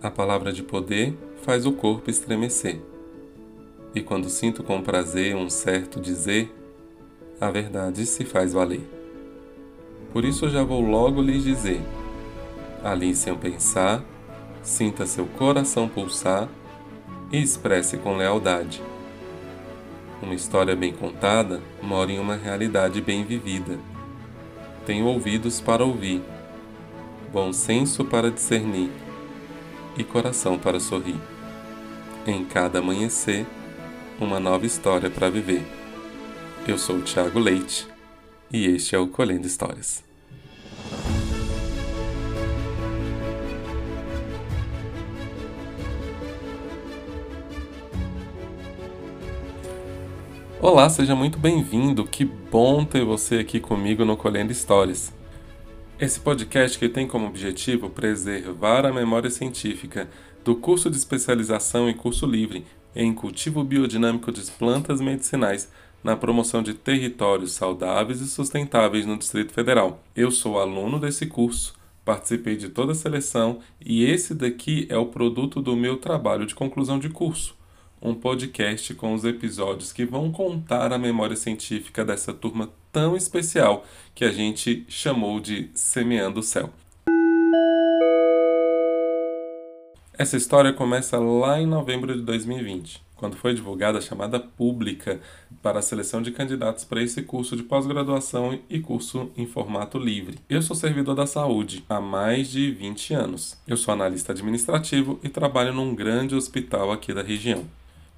A palavra de poder faz o corpo estremecer. E quando sinto com prazer um certo dizer, a verdade se faz valer. Por isso já vou logo lhes dizer: ali sem pensar, sinta seu coração pulsar e expresse com lealdade. Uma história bem contada mora em uma realidade bem vivida. Tenho ouvidos para ouvir, bom senso para discernir e coração para sorrir. Em cada amanhecer, uma nova história para viver. Eu sou o Thiago Leite e este é o Colhendo Histórias. Olá, seja muito bem-vindo. Que bom ter você aqui comigo no Colhendo Histórias. Esse podcast que tem como objetivo preservar a memória científica do curso de especialização e curso livre em cultivo biodinâmico de plantas medicinais na promoção de territórios saudáveis e sustentáveis no Distrito Federal. Eu sou aluno desse curso, participei de toda a seleção e esse daqui é o produto do meu trabalho de conclusão de curso um podcast com os episódios que vão contar a memória científica dessa turma tão especial que a gente chamou de Semeando o Céu. Essa história começa lá em novembro de 2020, quando foi divulgada a chamada pública para a seleção de candidatos para esse curso de pós-graduação e curso em formato livre. Eu sou servidor da saúde há mais de 20 anos. Eu sou analista administrativo e trabalho num grande hospital aqui da região.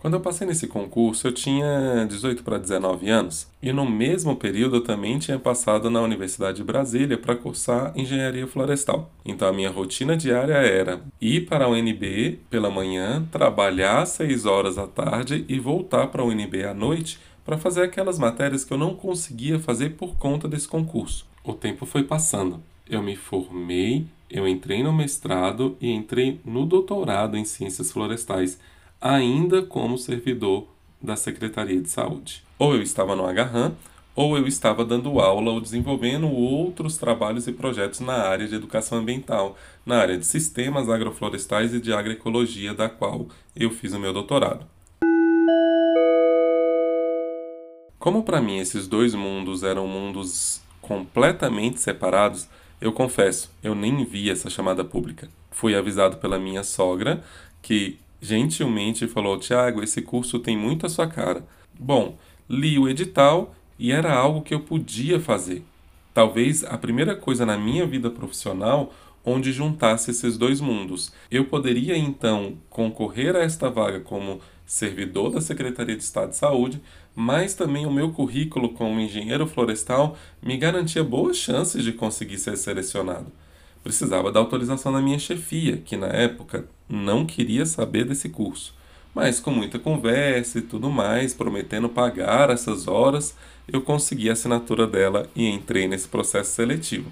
Quando eu passei nesse concurso, eu tinha 18 para 19 anos, e no mesmo período eu também tinha passado na Universidade de Brasília para cursar engenharia florestal. Então a minha rotina diária era ir para a UNB pela manhã, trabalhar 6 horas à tarde e voltar para a UNB à noite para fazer aquelas matérias que eu não conseguia fazer por conta desse concurso. O tempo foi passando. Eu me formei, eu entrei no mestrado e entrei no doutorado em ciências florestais ainda como servidor da Secretaria de Saúde. Ou eu estava no Agarram, ou eu estava dando aula ou desenvolvendo outros trabalhos e projetos na área de educação ambiental, na área de sistemas agroflorestais e de agroecologia, da qual eu fiz o meu doutorado. Como para mim esses dois mundos eram mundos completamente separados, eu confesso, eu nem vi essa chamada pública. Fui avisado pela minha sogra que gentilmente falou: Tiago, esse curso tem muito a sua cara. Bom, li o edital e era algo que eu podia fazer. Talvez a primeira coisa na minha vida profissional onde juntasse esses dois mundos. Eu poderia então concorrer a esta vaga como servidor da Secretaria de Estado de Saúde, mas também o meu currículo como engenheiro florestal me garantia boas chances de conseguir ser selecionado precisava da autorização da minha chefia, que na época não queria saber desse curso. Mas com muita conversa e tudo mais, prometendo pagar essas horas, eu consegui a assinatura dela e entrei nesse processo seletivo.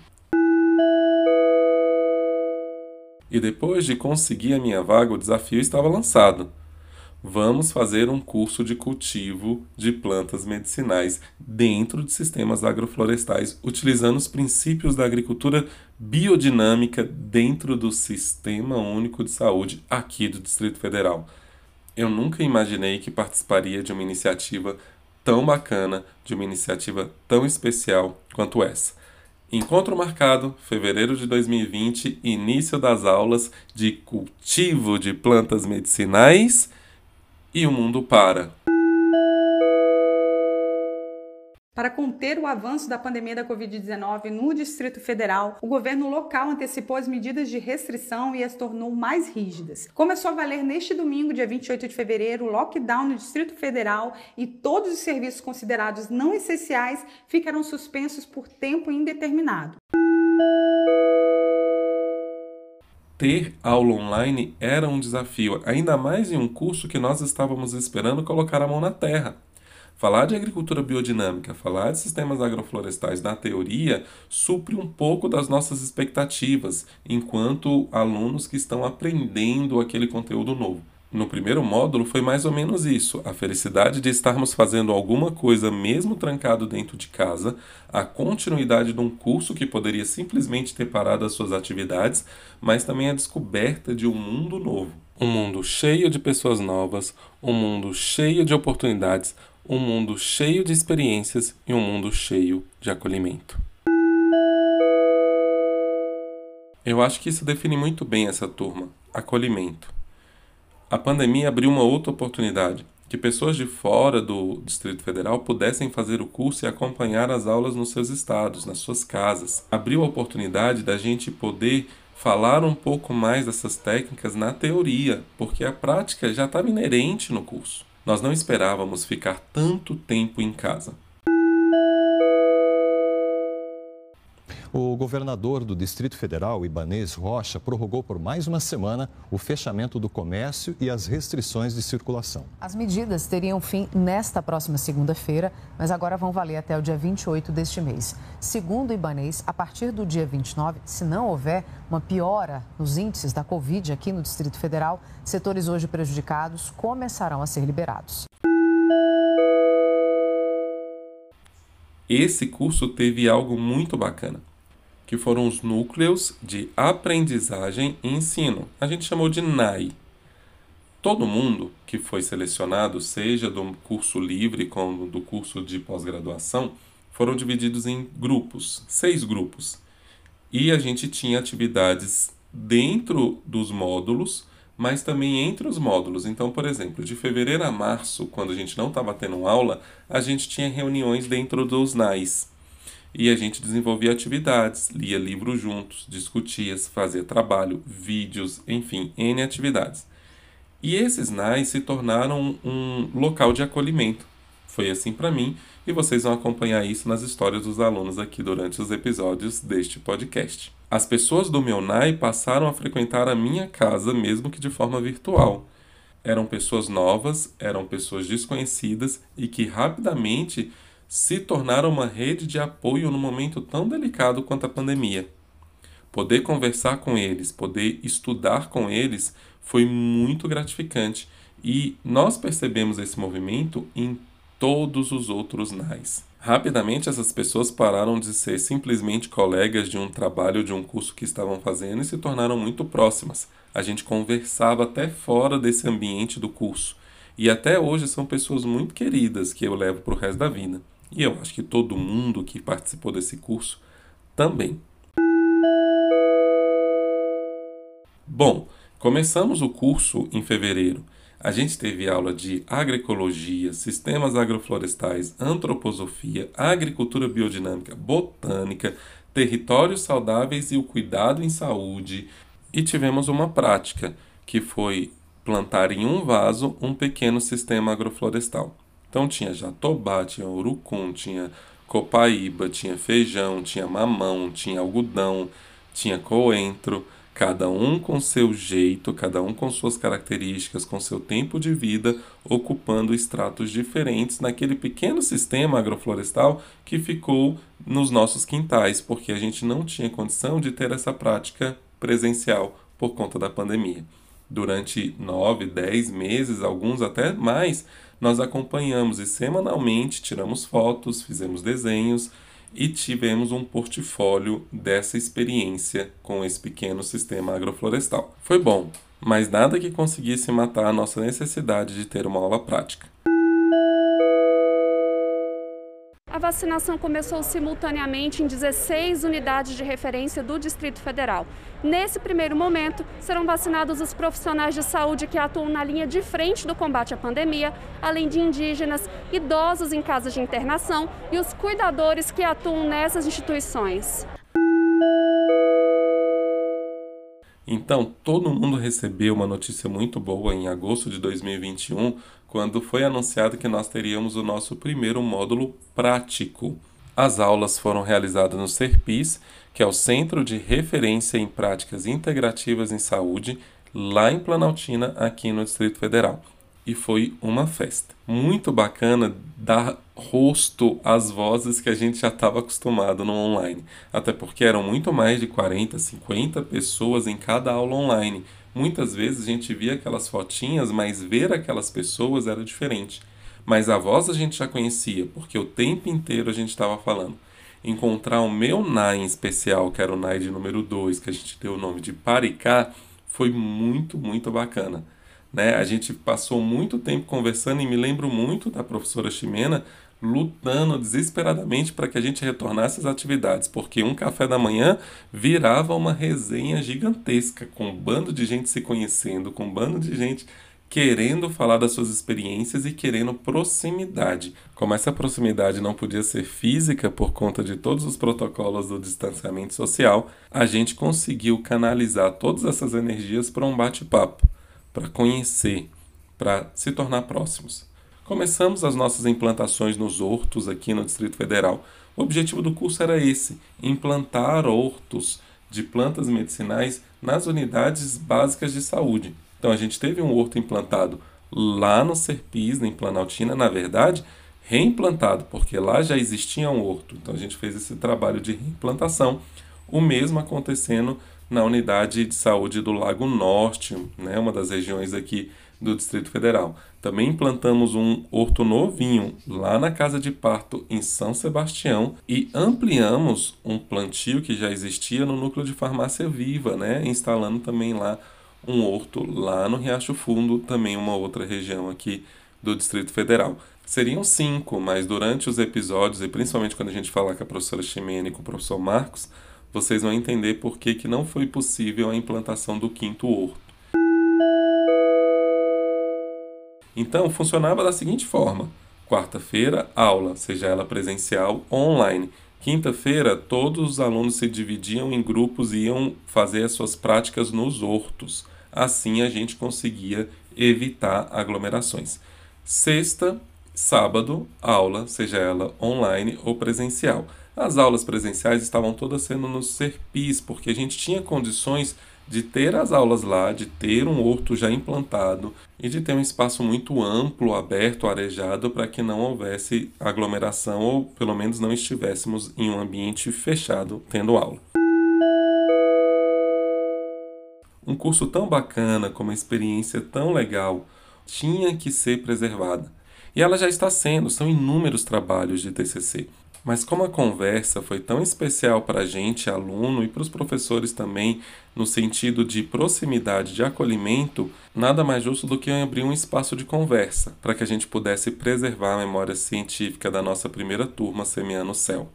E depois de conseguir a minha vaga, o desafio estava lançado vamos fazer um curso de cultivo de plantas medicinais dentro de sistemas agroflorestais, utilizando os princípios da agricultura biodinâmica dentro do Sistema Único de Saúde aqui do Distrito Federal. Eu nunca imaginei que participaria de uma iniciativa tão bacana, de uma iniciativa tão especial quanto essa. Encontro marcado, fevereiro de 2020, início das aulas de cultivo de plantas medicinais e o mundo para. Para conter o avanço da pandemia da Covid-19 no Distrito Federal, o governo local antecipou as medidas de restrição e as tornou mais rígidas. Começou a valer neste domingo, dia 28 de fevereiro, o lockdown no Distrito Federal e todos os serviços considerados não essenciais ficarão suspensos por tempo indeterminado ter aula online era um desafio, ainda mais em um curso que nós estávamos esperando colocar a mão na terra. Falar de agricultura biodinâmica, falar de sistemas agroflorestais na teoria, supre um pouco das nossas expectativas, enquanto alunos que estão aprendendo aquele conteúdo novo. No primeiro módulo foi mais ou menos isso: a felicidade de estarmos fazendo alguma coisa mesmo trancado dentro de casa, a continuidade de um curso que poderia simplesmente ter parado as suas atividades, mas também a descoberta de um mundo novo. Um mundo cheio de pessoas novas, um mundo cheio de oportunidades, um mundo cheio de experiências e um mundo cheio de acolhimento. Eu acho que isso define muito bem essa turma: acolhimento. A pandemia abriu uma outra oportunidade, que pessoas de fora do Distrito Federal pudessem fazer o curso e acompanhar as aulas nos seus estados, nas suas casas. Abriu a oportunidade da gente poder falar um pouco mais dessas técnicas na teoria, porque a prática já estava inerente no curso. Nós não esperávamos ficar tanto tempo em casa. O governador do Distrito Federal, Ibanês Rocha, prorrogou por mais uma semana o fechamento do comércio e as restrições de circulação. As medidas teriam fim nesta próxima segunda-feira, mas agora vão valer até o dia 28 deste mês. Segundo o Ibanês, a partir do dia 29, se não houver uma piora nos índices da Covid aqui no Distrito Federal, setores hoje prejudicados começarão a ser liberados. Esse curso teve algo muito bacana que foram os núcleos de aprendizagem e ensino. A gente chamou de NAI. Todo mundo que foi selecionado, seja do curso livre como do curso de pós-graduação, foram divididos em grupos, seis grupos. E a gente tinha atividades dentro dos módulos, mas também entre os módulos. Então, por exemplo, de fevereiro a março, quando a gente não estava tendo aula, a gente tinha reuniões dentro dos NAIs e a gente desenvolvia atividades, lia livros juntos, discutia, fazia trabalho, vídeos, enfim, N atividades. E esses NAIs se tornaram um local de acolhimento. Foi assim para mim e vocês vão acompanhar isso nas histórias dos alunos aqui durante os episódios deste podcast. As pessoas do meu NAI passaram a frequentar a minha casa, mesmo que de forma virtual. Eram pessoas novas, eram pessoas desconhecidas e que rapidamente se tornaram uma rede de apoio num momento tão delicado quanto a pandemia. Poder conversar com eles, poder estudar com eles foi muito gratificante e nós percebemos esse movimento em todos os outros NAIs. Rapidamente, essas pessoas pararam de ser simplesmente colegas de um trabalho, de um curso que estavam fazendo e se tornaram muito próximas. A gente conversava até fora desse ambiente do curso. E até hoje são pessoas muito queridas que eu levo para o resto da vida. E eu acho que todo mundo que participou desse curso também. Bom, começamos o curso em fevereiro. A gente teve aula de agroecologia, sistemas agroflorestais, antroposofia, agricultura biodinâmica, botânica, territórios saudáveis e o cuidado em saúde. E tivemos uma prática, que foi plantar em um vaso um pequeno sistema agroflorestal. Então tinha jatobá, tinha urucum, tinha copaíba, tinha feijão, tinha mamão, tinha algodão, tinha coentro, cada um com seu jeito, cada um com suas características, com seu tempo de vida, ocupando estratos diferentes naquele pequeno sistema agroflorestal que ficou nos nossos quintais, porque a gente não tinha condição de ter essa prática presencial por conta da pandemia. Durante nove, dez meses, alguns até mais, nós acompanhamos e semanalmente tiramos fotos, fizemos desenhos e tivemos um portfólio dessa experiência com esse pequeno sistema agroflorestal. Foi bom, mas nada que conseguisse matar a nossa necessidade de ter uma aula prática. A vacinação começou simultaneamente em 16 unidades de referência do Distrito Federal. Nesse primeiro momento, serão vacinados os profissionais de saúde que atuam na linha de frente do combate à pandemia, além de indígenas, idosos em casas de internação e os cuidadores que atuam nessas instituições. Então, todo mundo recebeu uma notícia muito boa em agosto de 2021 quando foi anunciado que nós teríamos o nosso primeiro módulo prático. As aulas foram realizadas no CERPIS, que é o Centro de Referência em Práticas Integrativas em Saúde, lá em Planaltina, aqui no Distrito Federal. E foi uma festa. Muito bacana dar rosto às vozes que a gente já estava acostumado no online. Até porque eram muito mais de 40, 50 pessoas em cada aula online Muitas vezes a gente via aquelas fotinhas, mas ver aquelas pessoas era diferente. Mas a voz a gente já conhecia, porque o tempo inteiro a gente estava falando. Encontrar o meu NAI em especial, que era o NAI de número 2, que a gente deu o nome de Paricá, foi muito, muito bacana. Né? A gente passou muito tempo conversando e me lembro muito da professora Ximena lutando desesperadamente para que a gente retornasse às atividades, porque um café da manhã virava uma resenha gigantesca, com um bando de gente se conhecendo, com um bando de gente querendo falar das suas experiências e querendo proximidade. Como essa proximidade não podia ser física por conta de todos os protocolos do distanciamento social, a gente conseguiu canalizar todas essas energias para um bate-papo, para conhecer, para se tornar próximos. Começamos as nossas implantações nos hortos aqui no Distrito Federal. O objetivo do curso era esse: implantar hortos de plantas medicinais nas unidades básicas de saúde. Então a gente teve um horto implantado lá no Serpis, em Planaltina, na verdade, reimplantado, porque lá já existia um horto. Então a gente fez esse trabalho de reimplantação. O mesmo acontecendo na unidade de saúde do Lago Norte, né, uma das regiões aqui do Distrito Federal. Também implantamos um horto novinho lá na casa de parto em São Sebastião e ampliamos um plantio que já existia no núcleo de farmácia viva, né, instalando também lá um horto lá no Riacho Fundo, também uma outra região aqui do Distrito Federal. Seriam cinco, mas durante os episódios, e principalmente quando a gente falar com a professora Ximene e com o professor Marcos, vocês vão entender por que, que não foi possível a implantação do quinto horto. Então, funcionava da seguinte forma: quarta-feira, aula, seja ela presencial ou online. Quinta-feira, todos os alunos se dividiam em grupos e iam fazer as suas práticas nos hortos. Assim, a gente conseguia evitar aglomerações. Sexta, sábado, aula, seja ela online ou presencial. As aulas presenciais estavam todas sendo nos Serpis, porque a gente tinha condições de ter as aulas lá, de ter um horto já implantado e de ter um espaço muito amplo, aberto, arejado para que não houvesse aglomeração ou pelo menos não estivéssemos em um ambiente fechado tendo aula. Um curso tão bacana, com uma experiência tão legal, tinha que ser preservada. E ela já está sendo, são inúmeros trabalhos de TCC. Mas como a conversa foi tão especial para a gente, aluno, e para os professores também, no sentido de proximidade, de acolhimento, nada mais justo do que abrir um espaço de conversa para que a gente pudesse preservar a memória científica da nossa primeira turma Semeando o Céu.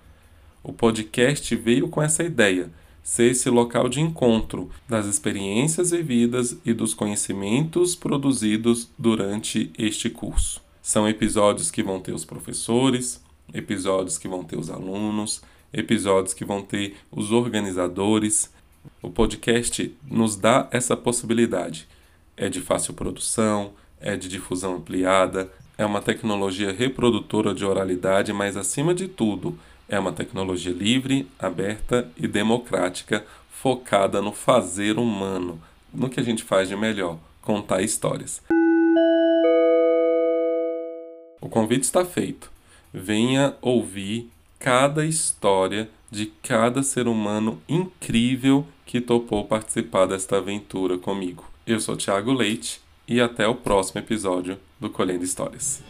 O podcast veio com essa ideia, ser esse local de encontro das experiências vividas e dos conhecimentos produzidos durante este curso. São episódios que vão ter os professores, episódios que vão ter os alunos, episódios que vão ter os organizadores. O podcast nos dá essa possibilidade. É de fácil produção, é de difusão ampliada, é uma tecnologia reprodutora de oralidade, mas acima de tudo, é uma tecnologia livre, aberta e democrática, focada no fazer humano, no que a gente faz de melhor, contar histórias. O convite está feito venha ouvir cada história de cada ser humano incrível que topou participar desta aventura comigo. Eu sou Thiago Leite e até o próximo episódio do Colhendo Histórias.